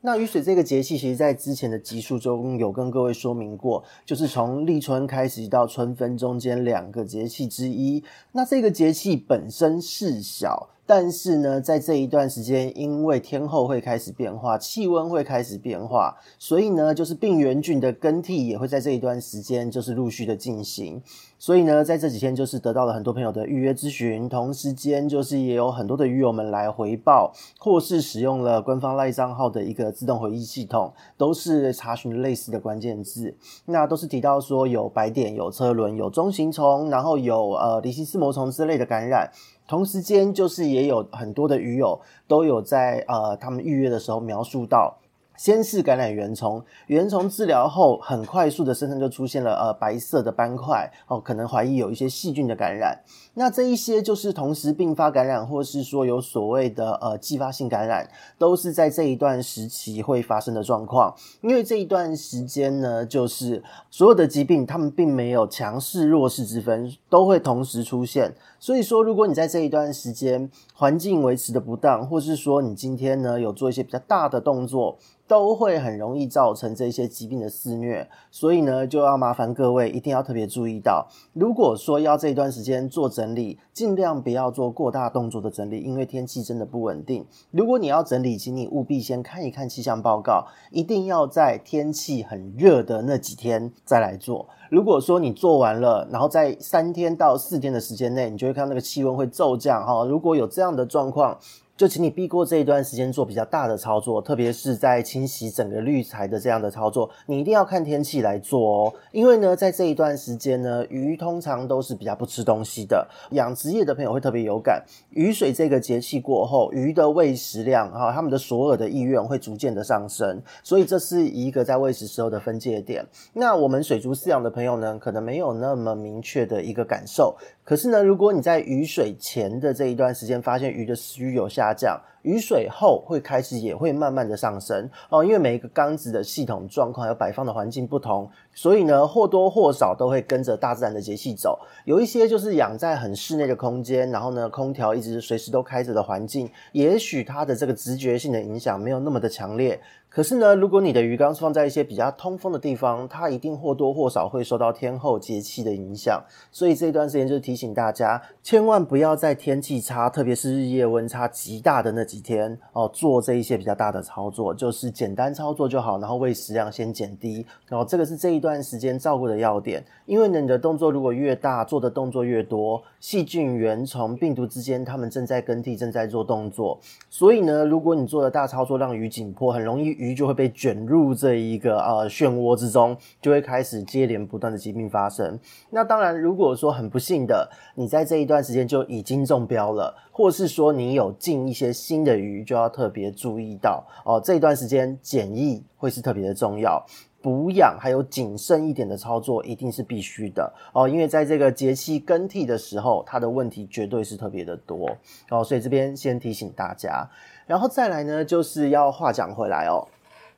那雨水这个节气，其实在之前的集数中有跟各位说明过，就是从立春开始到春分中间两个节气之一。那这个节气本身是小。但是呢，在这一段时间，因为天候会开始变化，气温会开始变化，所以呢，就是病原菌的更替也会在这一段时间就是陆续的进行。所以呢，在这几天就是得到了很多朋友的预约咨询，同时间就是也有很多的鱼友们来回报，或是使用了官方赖账号的一个自动回忆系统，都是查询类似的关键字，那都是提到说有白点、有车轮、有中型虫，然后有呃离心丝膜虫之类的感染。同时间，就是也有很多的鱼友都有在呃，他们预约的时候描述到。先是感染原虫，原虫治疗后，很快速的身上就出现了呃白色的斑块哦，可能怀疑有一些细菌的感染。那这一些就是同时并发感染，或是说有所谓的呃继发性感染，都是在这一段时期会发生的状况。因为这一段时间呢，就是所有的疾病，他们并没有强势弱势之分，都会同时出现。所以说，如果你在这一段时间环境维持的不当，或是说你今天呢有做一些比较大的动作，都会很容易造成这些疾病的肆虐，所以呢，就要麻烦各位一定要特别注意到，如果说要这一段时间做诊整理，尽量不要做过大动作的整理，因为天气真的不稳定。如果你要整理，请你务必先看一看气象报告，一定要在天气很热的那几天再来做。如果说你做完了，然后在三天到四天的时间内，你就会看到那个气温会骤降哈。如果有这样的状况，就请你避过这一段时间做比较大的操作，特别是在清洗整个滤材的这样的操作，你一定要看天气来做哦。因为呢，在这一段时间呢，鱼通常都是比较不吃东西的，养殖业的朋友会特别有感。雨水这个节气过后，鱼的喂食量哈，他们的索饵的意愿会逐渐的上升，所以这是一个在喂食时候的分界点。那我们水族饲养的朋友呢，可能没有那么明确的一个感受。可是呢，如果你在雨水前的这一段时间发现鱼的食欲有下降，雨水后会开始也会慢慢的上升哦，因为每一个缸子的系统状况还有摆放的环境不同，所以呢，或多或少都会跟着大自然的节气走。有一些就是养在很室内的空间，然后呢，空调一直随时都开着的环境，也许它的这个直觉性的影响没有那么的强烈。可是呢，如果你的鱼缸是放在一些比较通风的地方，它一定或多或少会受到天候节气的影响。所以这一段时间就提醒大家，千万不要在天气差，特别是日夜温差极大的那几天哦，做这一些比较大的操作，就是简单操作就好，然后喂食量先减低。然后这个是这一段时间照顾的要点。因为呢，你的动作如果越大，做的动作越多，细菌、原虫、病毒之间，它们正在更替，正在做动作。所以呢，如果你做的大操作让鱼紧迫，很容易鱼。鱼就会被卷入这一个呃漩涡之中，就会开始接连不断的疾病发生。那当然，如果说很不幸的，你在这一段时间就已经中标了，或是说你有进一些新的鱼，就要特别注意到哦。这一段时间检疫会是特别的重要，补养还有谨慎一点的操作一定是必须的哦。因为在这个节气更替的时候，它的问题绝对是特别的多哦。所以这边先提醒大家，然后再来呢，就是要话讲回来哦。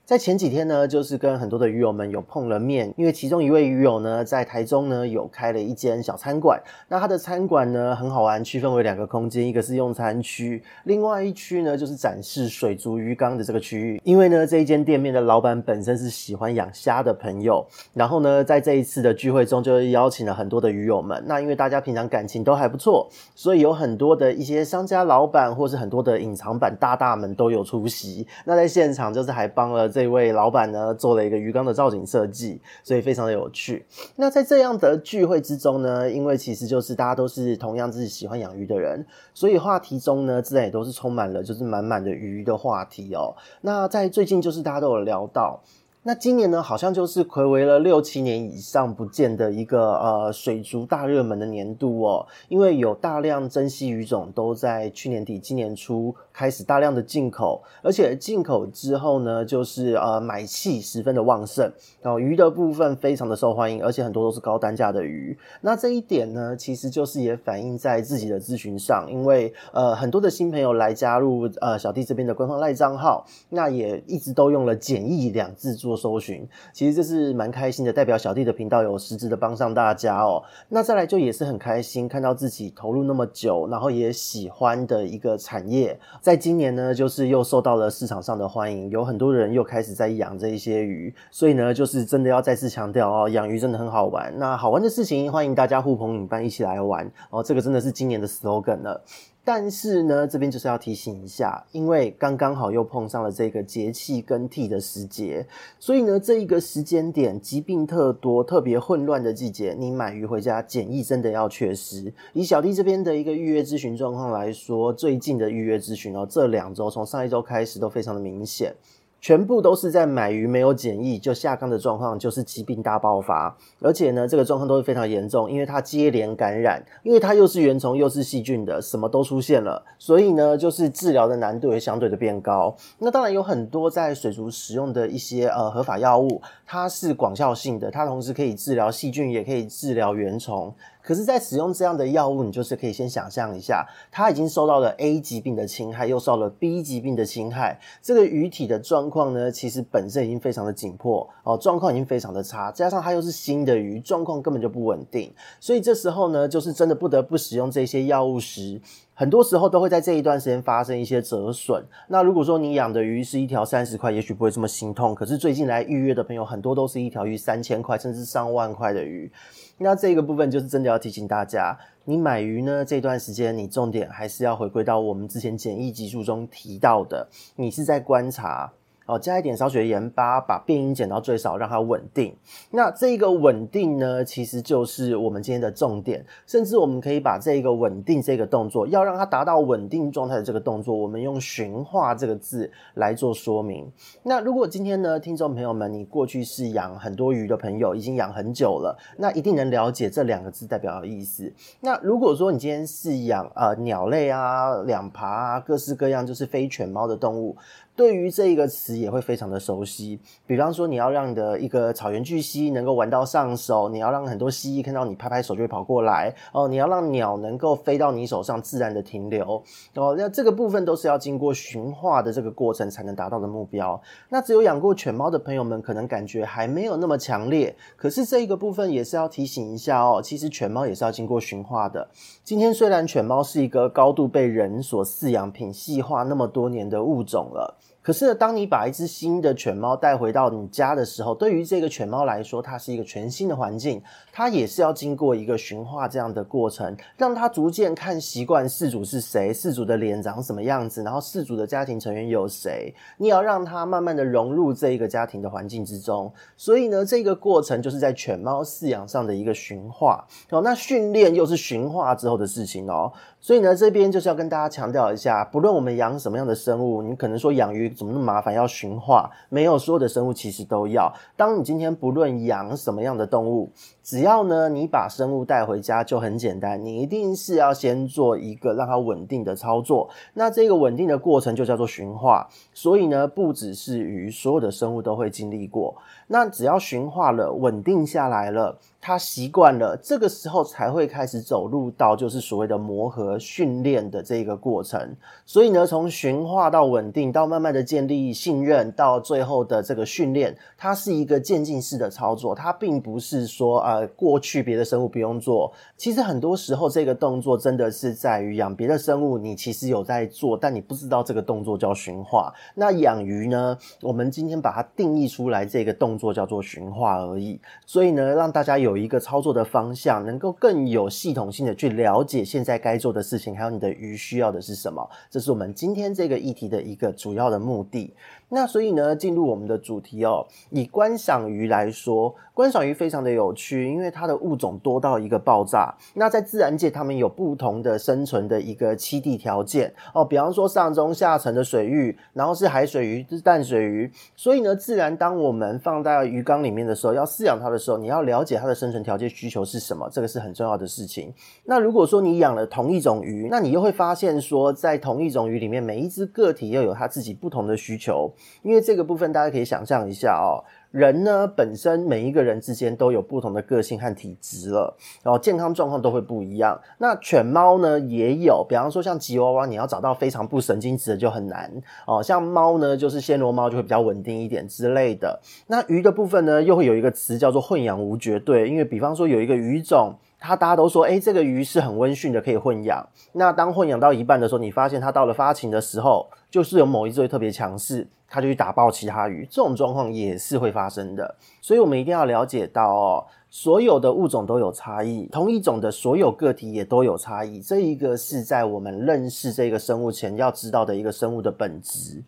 在前几天呢，就是跟很多的鱼友们有碰了面，因为其中一位鱼友呢，在台中呢有开了一间小餐馆。那他的餐馆呢很好玩，区分为两个空间，一个是用餐区，另外一区呢就是展示水族鱼缸的这个区域。因为呢这一间店面的老板本身是喜欢养虾的朋友，然后呢在这一次的聚会中就邀请了很多的鱼友们。那因为大家平常感情都还不错，所以有很多的一些商家老板或是很多的隐藏版大大们都有出席。那在现场就是还帮了。这位老板呢，做了一个鱼缸的造景设计，所以非常的有趣。那在这样的聚会之中呢，因为其实就是大家都是同样自己喜欢养鱼的人，所以话题中呢，自然也都是充满了就是满满的鱼的话题哦。那在最近就是大家都有聊到。那今年呢，好像就是睽违了六七年以上不见的一个呃水族大热门的年度哦，因为有大量珍稀鱼种都在去年底、今年初开始大量的进口，而且进口之后呢，就是呃买气十分的旺盛，然后鱼的部分非常的受欢迎，而且很多都是高单价的鱼。那这一点呢，其实就是也反映在自己的咨询上，因为呃很多的新朋友来加入呃小弟这边的官方赖账号，那也一直都用了简易两字做搜寻，其实这是蛮开心的，代表小弟的频道有实质的帮上大家哦。那再来就也是很开心，看到自己投入那么久，然后也喜欢的一个产业，在今年呢，就是又受到了市场上的欢迎，有很多人又开始在养这一些鱼，所以呢，就是真的要再次强调哦，养鱼真的很好玩。那好玩的事情，欢迎大家呼朋引伴一起来玩哦，这个真的是今年的 slogan 了。但是呢，这边就是要提醒一下，因为刚刚好又碰上了这个节气更替的时节，所以呢，这一个时间点疾病特多、特别混乱的季节，你买鱼回家检疫真的要确实。以小弟这边的一个预约咨询状况来说，最近的预约咨询哦，这两周从上一周开始都非常的明显。全部都是在买鱼没有检疫就下缸的状况，就是疾病大爆发，而且呢，这个状况都是非常严重，因为它接连感染，因为它又是原虫又是细菌的，什么都出现了，所以呢，就是治疗的难度也相对的变高。那当然有很多在水族使用的一些呃合法药物，它是广效性的，它同时可以治疗细菌，也可以治疗原虫。可是，在使用这样的药物，你就是可以先想象一下，它已经受到了 A 疾病的侵害，又受了 B 疾病的侵害，这个鱼体的状况呢，其实本身已经非常的紧迫哦，状况已经非常的差，加上它又是新的鱼，状况根本就不稳定，所以这时候呢，就是真的不得不使用这些药物时，很多时候都会在这一段时间发生一些折损。那如果说你养的鱼是一条三十块，也许不会这么心痛，可是最近来预约的朋友很多都是一条鱼三千块，甚至上万块的鱼。那这个部分就是真的要提醒大家，你买鱼呢，这段时间，你重点还是要回归到我们之前简易集数中提到的，你是在观察。哦，加一点少许的盐巴，把变因减到最少，让它稳定。那这个稳定呢，其实就是我们今天的重点。甚至我们可以把这个稳定这个动作，要让它达到稳定状态的这个动作，我们用驯化这个字来做说明。那如果今天呢，听众朋友们，你过去是养很多鱼的朋友，已经养很久了，那一定能了解这两个字代表的意思。那如果说你今天是养呃鸟类啊、两爬啊、各式各样就是非犬猫的动物。对于这一个词也会非常的熟悉，比方说你要让你的一个草原巨蜥能够玩到上手，你要让很多蜥蜴看到你拍拍手就会跑过来哦，你要让鸟能够飞到你手上自然的停留哦，那这个部分都是要经过驯化的这个过程才能达到的目标。那只有养过犬猫的朋友们可能感觉还没有那么强烈，可是这一个部分也是要提醒一下哦，其实犬猫也是要经过驯化的。今天虽然犬猫是一个高度被人所饲养、品系化那么多年的物种了。可是呢，当你把一只新的犬猫带回到你家的时候，对于这个犬猫来说，它是一个全新的环境，它也是要经过一个驯化这样的过程，让它逐渐看习惯饲主是谁，饲主的脸长什么样子，然后饲主的家庭成员有谁，你要让它慢慢的融入这一个家庭的环境之中。所以呢，这个过程就是在犬猫饲养上的一个驯化哦。那训练又是驯化之后的事情哦。所以呢，这边就是要跟大家强调一下，不论我们养什么样的生物，你可能说养鱼怎么那么麻烦，要驯化，没有所有的生物其实都要。当你今天不论养什么样的动物，只要呢你把生物带回家就很简单，你一定是要先做一个让它稳定的操作。那这个稳定的过程就叫做驯化。所以呢，不只是鱼，所有的生物都会经历过。那只要驯化了，稳定下来了。他习惯了，这个时候才会开始走入到就是所谓的磨合训练的这个过程。所以呢，从驯化到稳定，到慢慢的建立信任，到最后的这个训练，它是一个渐进式的操作。它并不是说呃，过去别的生物不用做。其实很多时候这个动作真的是在于养别的生物，你其实有在做，但你不知道这个动作叫驯化。那养鱼呢，我们今天把它定义出来，这个动作叫做循化而已。所以呢，让大家有。一个操作的方向，能够更有系统性的去了解现在该做的事情，还有你的鱼需要的是什么。这是我们今天这个议题的一个主要的目的。那所以呢，进入我们的主题哦。以观赏鱼来说，观赏鱼非常的有趣，因为它的物种多到一个爆炸。那在自然界，它们有不同的生存的一个栖地条件哦。比方说上中下层的水域，然后是海水鱼，是淡水鱼。所以呢，自然当我们放在鱼缸里面的时候，要饲养它的时候，你要了解它的生存条件需求是什么，这个是很重要的事情。那如果说你养了同一种鱼，那你又会发现说，在同一种鱼里面，每一只个体又有它自己不同的需求。因为这个部分，大家可以想象一下哦，人呢本身每一个人之间都有不同的个性和体质了，然后健康状况都会不一样。那犬猫呢也有，比方说像吉娃娃，你要找到非常不神经质的就很难哦。像猫呢，就是暹罗猫就会比较稳定一点之类的。那鱼的部分呢，又会有一个词叫做混养无绝对，因为比方说有一个鱼种。它大家都说，诶，这个鱼是很温驯的，可以混养。那当混养到一半的时候，你发现它到了发情的时候，就是有某一只会特别强势，它就去打爆其他鱼。这种状况也是会发生的。所以我们一定要了解到哦，所有的物种都有差异，同一种的所有个体也都有差异。这一个是在我们认识这个生物前要知道的一个生物的本质。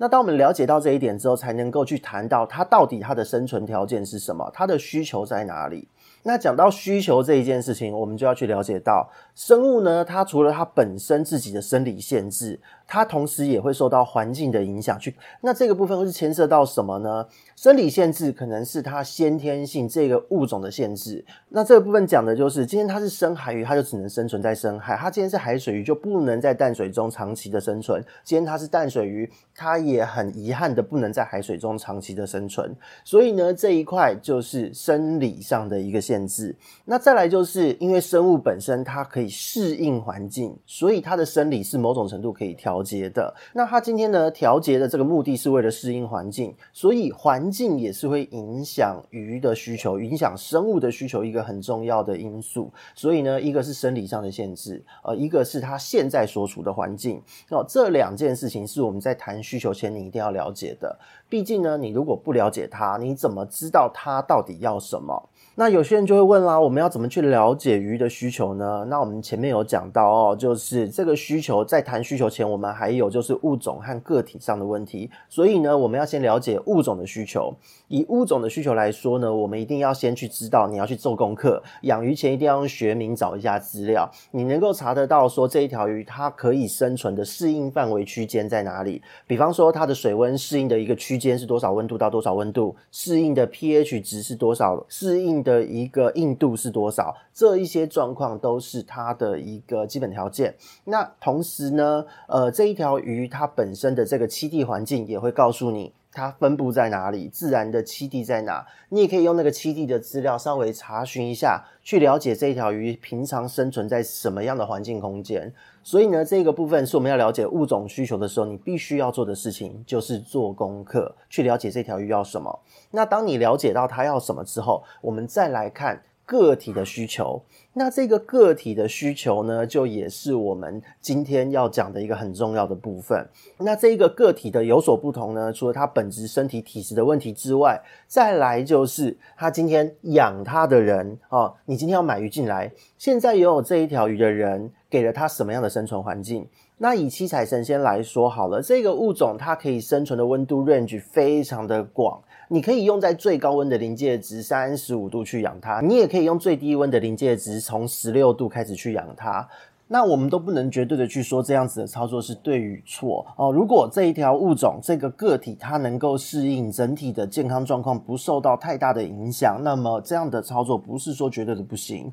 那当我们了解到这一点之后，才能够去谈到它到底它的生存条件是什么，它的需求在哪里。那讲到需求这一件事情，我们就要去了解到，生物呢，它除了它本身自己的生理限制。它同时也会受到环境的影响，去那这个部分会是牵涉到什么呢？生理限制可能是它先天性这个物种的限制。那这个部分讲的就是，今天它是深海鱼，它就只能生存在深海；它今天是海水鱼，就不能在淡水中长期的生存。今天它是淡水鱼，它也很遗憾的不能在海水中长期的生存。所以呢，这一块就是生理上的一个限制。那再来就是因为生物本身它可以适应环境，所以它的生理是某种程度可以调。节的，那它今天呢？调节的这个目的是为了适应环境，所以环境也是会影响鱼的需求，影响生物的需求一个很重要的因素。所以呢，一个是生理上的限制，呃，一个是它现在所处的环境。那这两件事情是我们在谈需求前你一定要了解的。毕竟呢，你如果不了解它，你怎么知道它到底要什么？那有些人就会问啦，我们要怎么去了解鱼的需求呢？那我们前面有讲到哦，就是这个需求在谈需求前，我们还有就是物种和个体上的问题。所以呢，我们要先了解物种的需求。以物种的需求来说呢，我们一定要先去知道，你要去做功课。养鱼前一定要用学名找一下资料，你能够查得到说这一条鱼它可以生存的适应范围区间在哪里？比方说它的水温适应的一个区间是多少温度到多少温度？适应的 pH 值是多少？适应的一个硬度是多少？这一些状况都是它的一个基本条件。那同时呢，呃，这一条鱼它本身的这个栖地环境也会告诉你它分布在哪里，自然的栖地在哪。你也可以用那个栖地的资料稍微查询一下，去了解这一条鱼平常生存在什么样的环境空间。所以呢，这个部分是我们要了解物种需求。的时候，你必须要做的事情，就是做功课，去了解这条鱼要什么。那当你了解到它要什么之后，我们再来看个体的需求。那这个个体的需求呢，就也是我们今天要讲的一个很重要的部分。那这一个个体的有所不同呢，除了它本质身体体质的问题之外，再来就是他今天养它的人哦，你今天要买鱼进来，现在拥有这一条鱼的人给了它什么样的生存环境？那以七彩神仙来说好了，这个物种它可以生存的温度 range 非常的广。你可以用在最高温的临界值三十五度去养它，你也可以用最低温的临界值从十六度开始去养它。那我们都不能绝对的去说这样子的操作是对与错哦。如果这一条物种这个个体它能够适应整体的健康状况，不受到太大的影响，那么这样的操作不是说绝对的不行。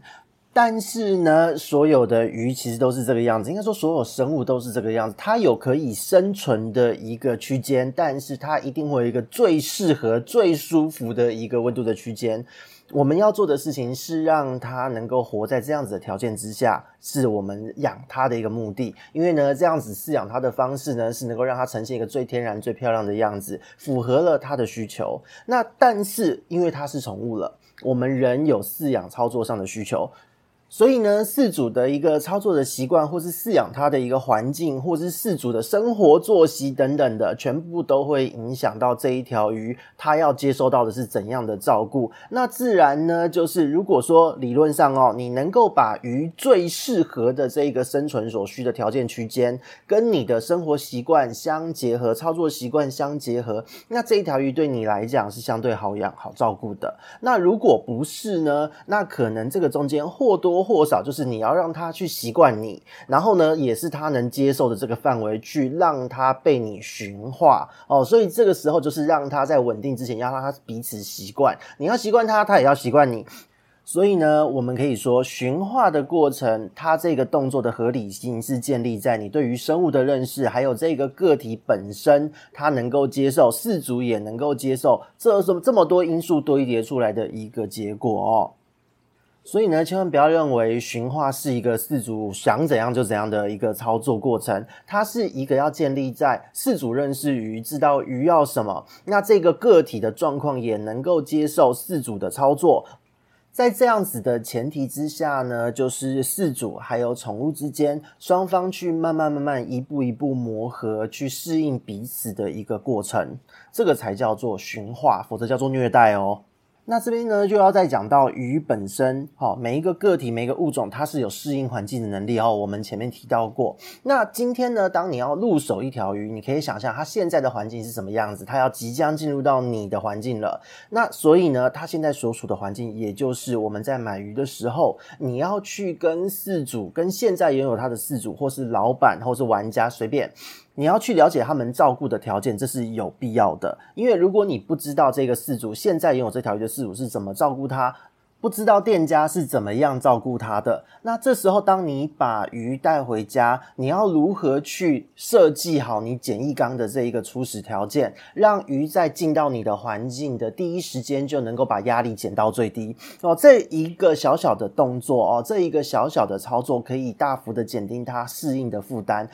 但是呢，所有的鱼其实都是这个样子，应该说所有生物都是这个样子。它有可以生存的一个区间，但是它一定会有一个最适合、最舒服的一个温度的区间。我们要做的事情是让它能够活在这样子的条件之下，是我们养它的一个目的。因为呢，这样子饲养它的方式呢，是能够让它呈现一个最天然、最漂亮的样子，符合了它的需求。那但是因为它是宠物了，我们人有饲养操作上的需求。所以呢，饲主的一个操作的习惯，或是饲养它的一个环境，或是饲主的生活作息等等的，全部都会影响到这一条鱼，它要接收到的是怎样的照顾。那自然呢，就是如果说理论上哦，你能够把鱼最适合的这个生存所需的条件区间，跟你的生活习惯相结合，操作习惯相结合，那这一条鱼对你来讲是相对好养、好照顾的。那如果不是呢，那可能这个中间或多多或少就是你要让他去习惯你，然后呢，也是他能接受的这个范围，去让他被你驯化哦。所以这个时候就是让他在稳定之前，要让他彼此习惯。你要习惯他，他也要习惯你。所以呢，我们可以说驯化的过程，它这个动作的合理性是建立在你对于生物的认识，还有这个个体本身，它能够接受，四足也能够接受，这是这么多因素堆叠出来的一个结果哦。所以呢，千万不要认为驯化是一个饲主想怎样就怎样的一个操作过程，它是一个要建立在饲主认识鱼，知道鱼要什么，那这个个体的状况也能够接受饲主的操作。在这样子的前提之下呢，就是饲主还有宠物之间双方去慢慢慢慢一步一步磨合，去适应彼此的一个过程，这个才叫做驯化，否则叫做虐待哦。那这边呢，就要再讲到鱼本身，齁，每一个个体、每一个物种，它是有适应环境的能力哦。我们前面提到过。那今天呢，当你要入手一条鱼，你可以想象它现在的环境是什么样子，它要即将进入到你的环境了。那所以呢，它现在所处的环境，也就是我们在买鱼的时候，你要去跟饲主、跟现在拥有它的饲主，或是老板，或是玩家，随便。你要去了解他们照顾的条件，这是有必要的。因为如果你不知道这个饲主现在拥有这条鱼的饲主是怎么照顾它，不知道店家是怎么样照顾它的，那这时候当你把鱼带回家，你要如何去设计好你简易缸的这一个初始条件，让鱼在进到你的环境的第一时间就能够把压力减到最低哦。这一个小小的动作哦，这一个小小的操作，可以大幅的减低它适应的负担。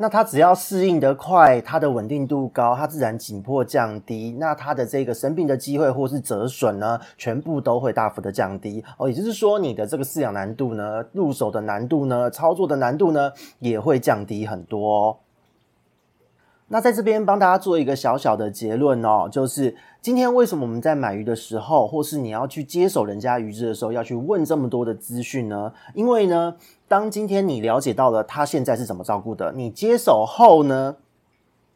那它只要适应得快，它的稳定度高，它自然紧迫降低，那它的这个生病的机会或是折损呢，全部都会大幅的降低哦。也就是说，你的这个饲养难度呢，入手的难度呢，操作的难度呢，也会降低很多哦。那在这边帮大家做一个小小的结论哦，就是今天为什么我们在买鱼的时候，或是你要去接手人家鱼只的时候，要去问这么多的资讯呢？因为呢，当今天你了解到了他现在是怎么照顾的，你接手后呢，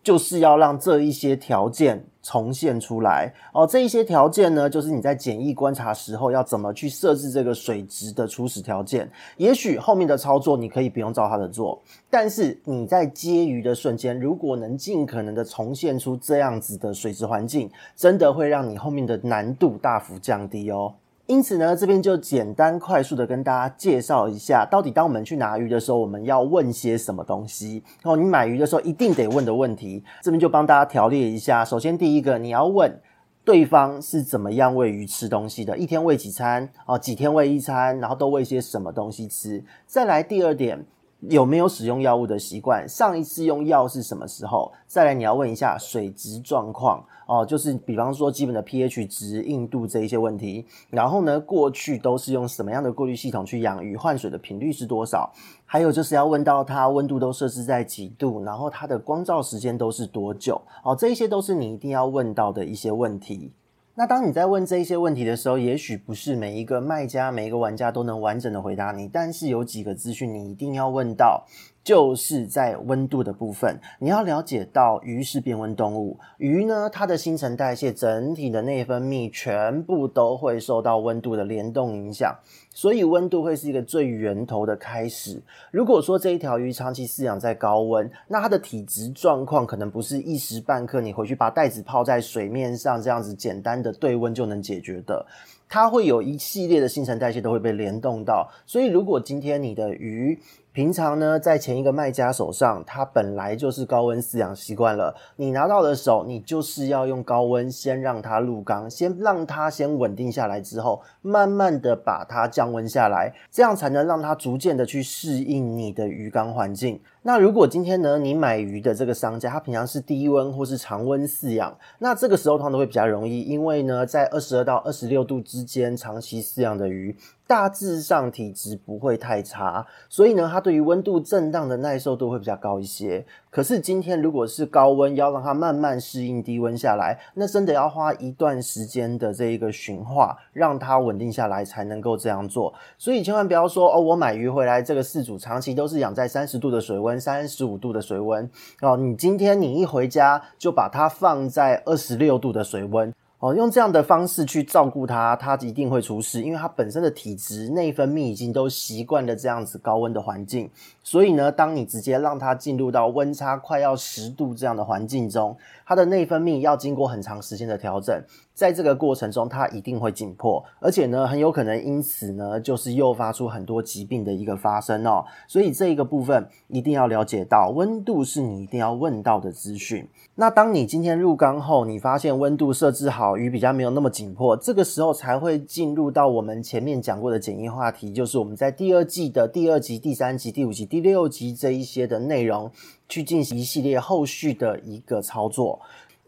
就是要让这一些条件重现出来哦。这一些条件呢，就是你在简易观察时候要怎么去设置这个水质的初始条件。也许后面的操作你可以不用照他的做，但是你在接鱼的瞬间，如果能尽可能的重现出这样子的水质环境，真的会让你后面的难度大幅降低哦。因此呢，这边就简单快速的跟大家介绍一下，到底当我们去拿鱼的时候，我们要问些什么东西。然后，你买鱼的时候一定得问的问题，这边就帮大家条列一下。首先，第一个，你要问对方是怎么样喂鱼吃东西的，一天喂几餐？哦，几天喂一餐？然后都喂些什么东西吃？再来第二点。有没有使用药物的习惯？上一次用药是什么时候？再来，你要问一下水质状况哦，就是比方说基本的 pH 值、硬度这一些问题。然后呢，过去都是用什么样的过滤系统去养鱼？换水的频率是多少？还有就是要问到它温度都设置在几度，然后它的光照时间都是多久？哦，这一些都是你一定要问到的一些问题。那当你在问这一些问题的时候，也许不是每一个卖家、每一个玩家都能完整的回答你，但是有几个资讯你一定要问到。就是在温度的部分，你要了解到鱼是变温动物，鱼呢，它的新陈代谢、整体的内分泌全部都会受到温度的联动影响，所以温度会是一个最源头的开始。如果说这一条鱼长期饲养在高温，那它的体质状况可能不是一时半刻你回去把袋子泡在水面上这样子简单的对温就能解决的，它会有一系列的新陈代谢都会被联动到，所以如果今天你的鱼，平常呢，在前一个卖家手上，它本来就是高温饲养习惯了。你拿到的时候，你就是要用高温先让它入缸，先让它先稳定下来之后，慢慢的把它降温下来，这样才能让它逐渐的去适应你的鱼缸环境。那如果今天呢，你买鱼的这个商家，他平常是低温或是常温饲养，那这个时候通常都会比较容易，因为呢，在二十二到二十六度之间长期饲养的鱼，大致上体质不会太差，所以呢，它对于温度震荡的耐受度会比较高一些。可是今天如果是高温，要让它慢慢适应低温下来，那真的要花一段时间的这一个驯化，让它稳定下来才能够这样做。所以千万不要说哦，我买鱼回来，这个饲主长期都是养在三十度的水温、三十五度的水温哦，你今天你一回家就把它放在二十六度的水温。哦，用这样的方式去照顾它，它一定会出事，因为它本身的体质、内分泌已经都习惯了这样子高温的环境。所以呢，当你直接让它进入到温差快要十度这样的环境中，它的内分泌要经过很长时间的调整，在这个过程中，它一定会紧迫，而且呢，很有可能因此呢，就是诱发出很多疾病的一个发生哦。所以这一个部分一定要了解到，温度是你一定要问到的资讯。那当你今天入缸后，你发现温度设置好，鱼比较没有那么紧迫，这个时候才会进入到我们前面讲过的简易话题，就是我们在第二季的第二集、第三集、第五集、第六集这一些的内容，去进行一系列后续的一个操作。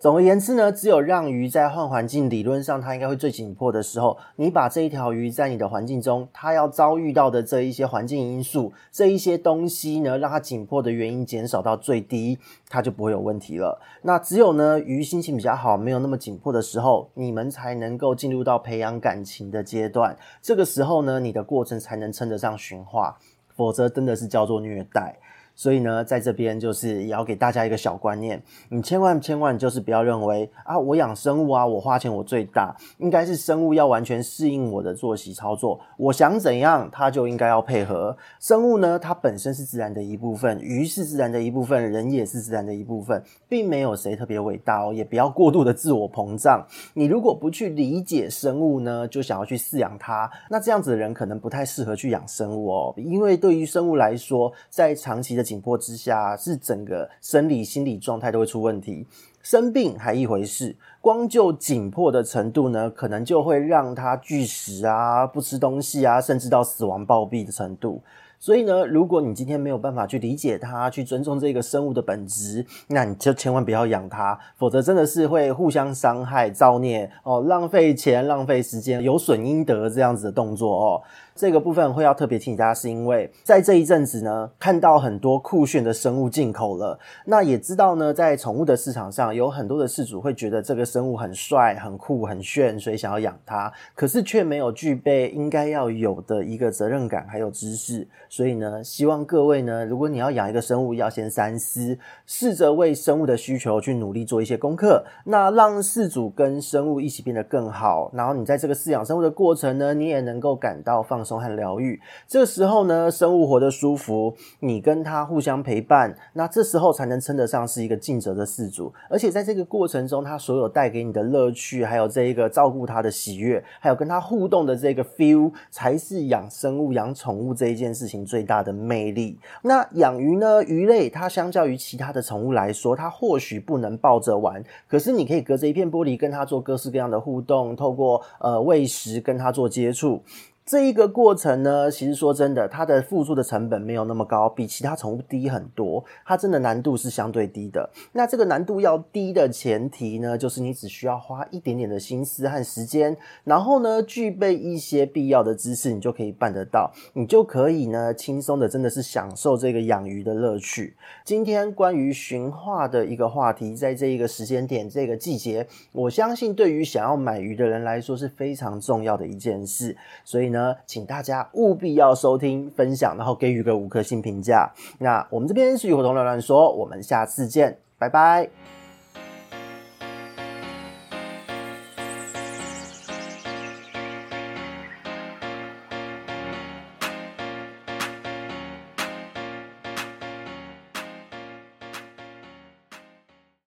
总而言之呢，只有让鱼在换环境，理论上它应该会最紧迫的时候，你把这一条鱼在你的环境中，它要遭遇到的这一些环境因素，这一些东西呢，让它紧迫的原因减少到最低，它就不会有问题了。那只有呢，鱼心情比较好，没有那么紧迫的时候，你们才能够进入到培养感情的阶段。这个时候呢，你的过程才能称得上驯化，否则真的是叫做虐待。所以呢，在这边就是也要给大家一个小观念，你千万千万就是不要认为啊，我养生物啊，我花钱我最大，应该是生物要完全适应我的作息操作，我想怎样它就应该要配合。生物呢，它本身是自然的一部分，鱼是自然的一部分，人也是自然的一部分，并没有谁特别伟大哦，也不要过度的自我膨胀。你如果不去理解生物呢，就想要去饲养它，那这样子的人可能不太适合去养生物哦，因为对于生物来说，在长期的紧迫之下，是整个生理心理状态都会出问题。生病还一回事，光就紧迫的程度呢，可能就会让他拒食啊，不吃东西啊，甚至到死亡暴毙的程度。所以呢，如果你今天没有办法去理解它，去尊重这个生物的本质，那你就千万不要养它，否则真的是会互相伤害、造孽哦，浪费钱、浪费时间，有损阴德这样子的动作哦。这个部分会要特别提醒大家，是因为在这一阵子呢，看到很多酷炫的生物进口了。那也知道呢，在宠物的市场上，有很多的饲主会觉得这个生物很帅、很酷、很炫，所以想要养它，可是却没有具备应该要有的一个责任感还有知识。所以呢，希望各位呢，如果你要养一个生物，要先三思，试着为生物的需求去努力做一些功课，那让饲主跟生物一起变得更好。然后你在这个饲养生物的过程呢，你也能够感到放松和疗愈，这时候呢，生物活得舒服，你跟它互相陪伴，那这时候才能称得上是一个尽责的饲主。而且在这个过程中，它所有带给你的乐趣，还有这一个照顾它的喜悦，还有跟它互动的这个 feel，才是养生物、养宠物这一件事情最大的魅力。那养鱼呢？鱼类它相较于其他的宠物来说，它或许不能抱着玩，可是你可以隔着一片玻璃跟它做各式各样的互动，透过呃喂食跟它做接触。这一个过程呢，其实说真的，它的付出的成本没有那么高，比其他宠物低很多。它真的难度是相对低的。那这个难度要低的前提呢，就是你只需要花一点点的心思和时间，然后呢，具备一些必要的知识，你就可以办得到。你就可以呢，轻松的真的是享受这个养鱼的乐趣。今天关于驯化的一个话题，在这一个时间点、这个季节，我相信对于想要买鱼的人来说是非常重要的一件事。所以。呢，请大家务必要收听、分享，然后给予个五颗星评价。那我们这边是鱼活通乱乱说，我们下次见，拜拜。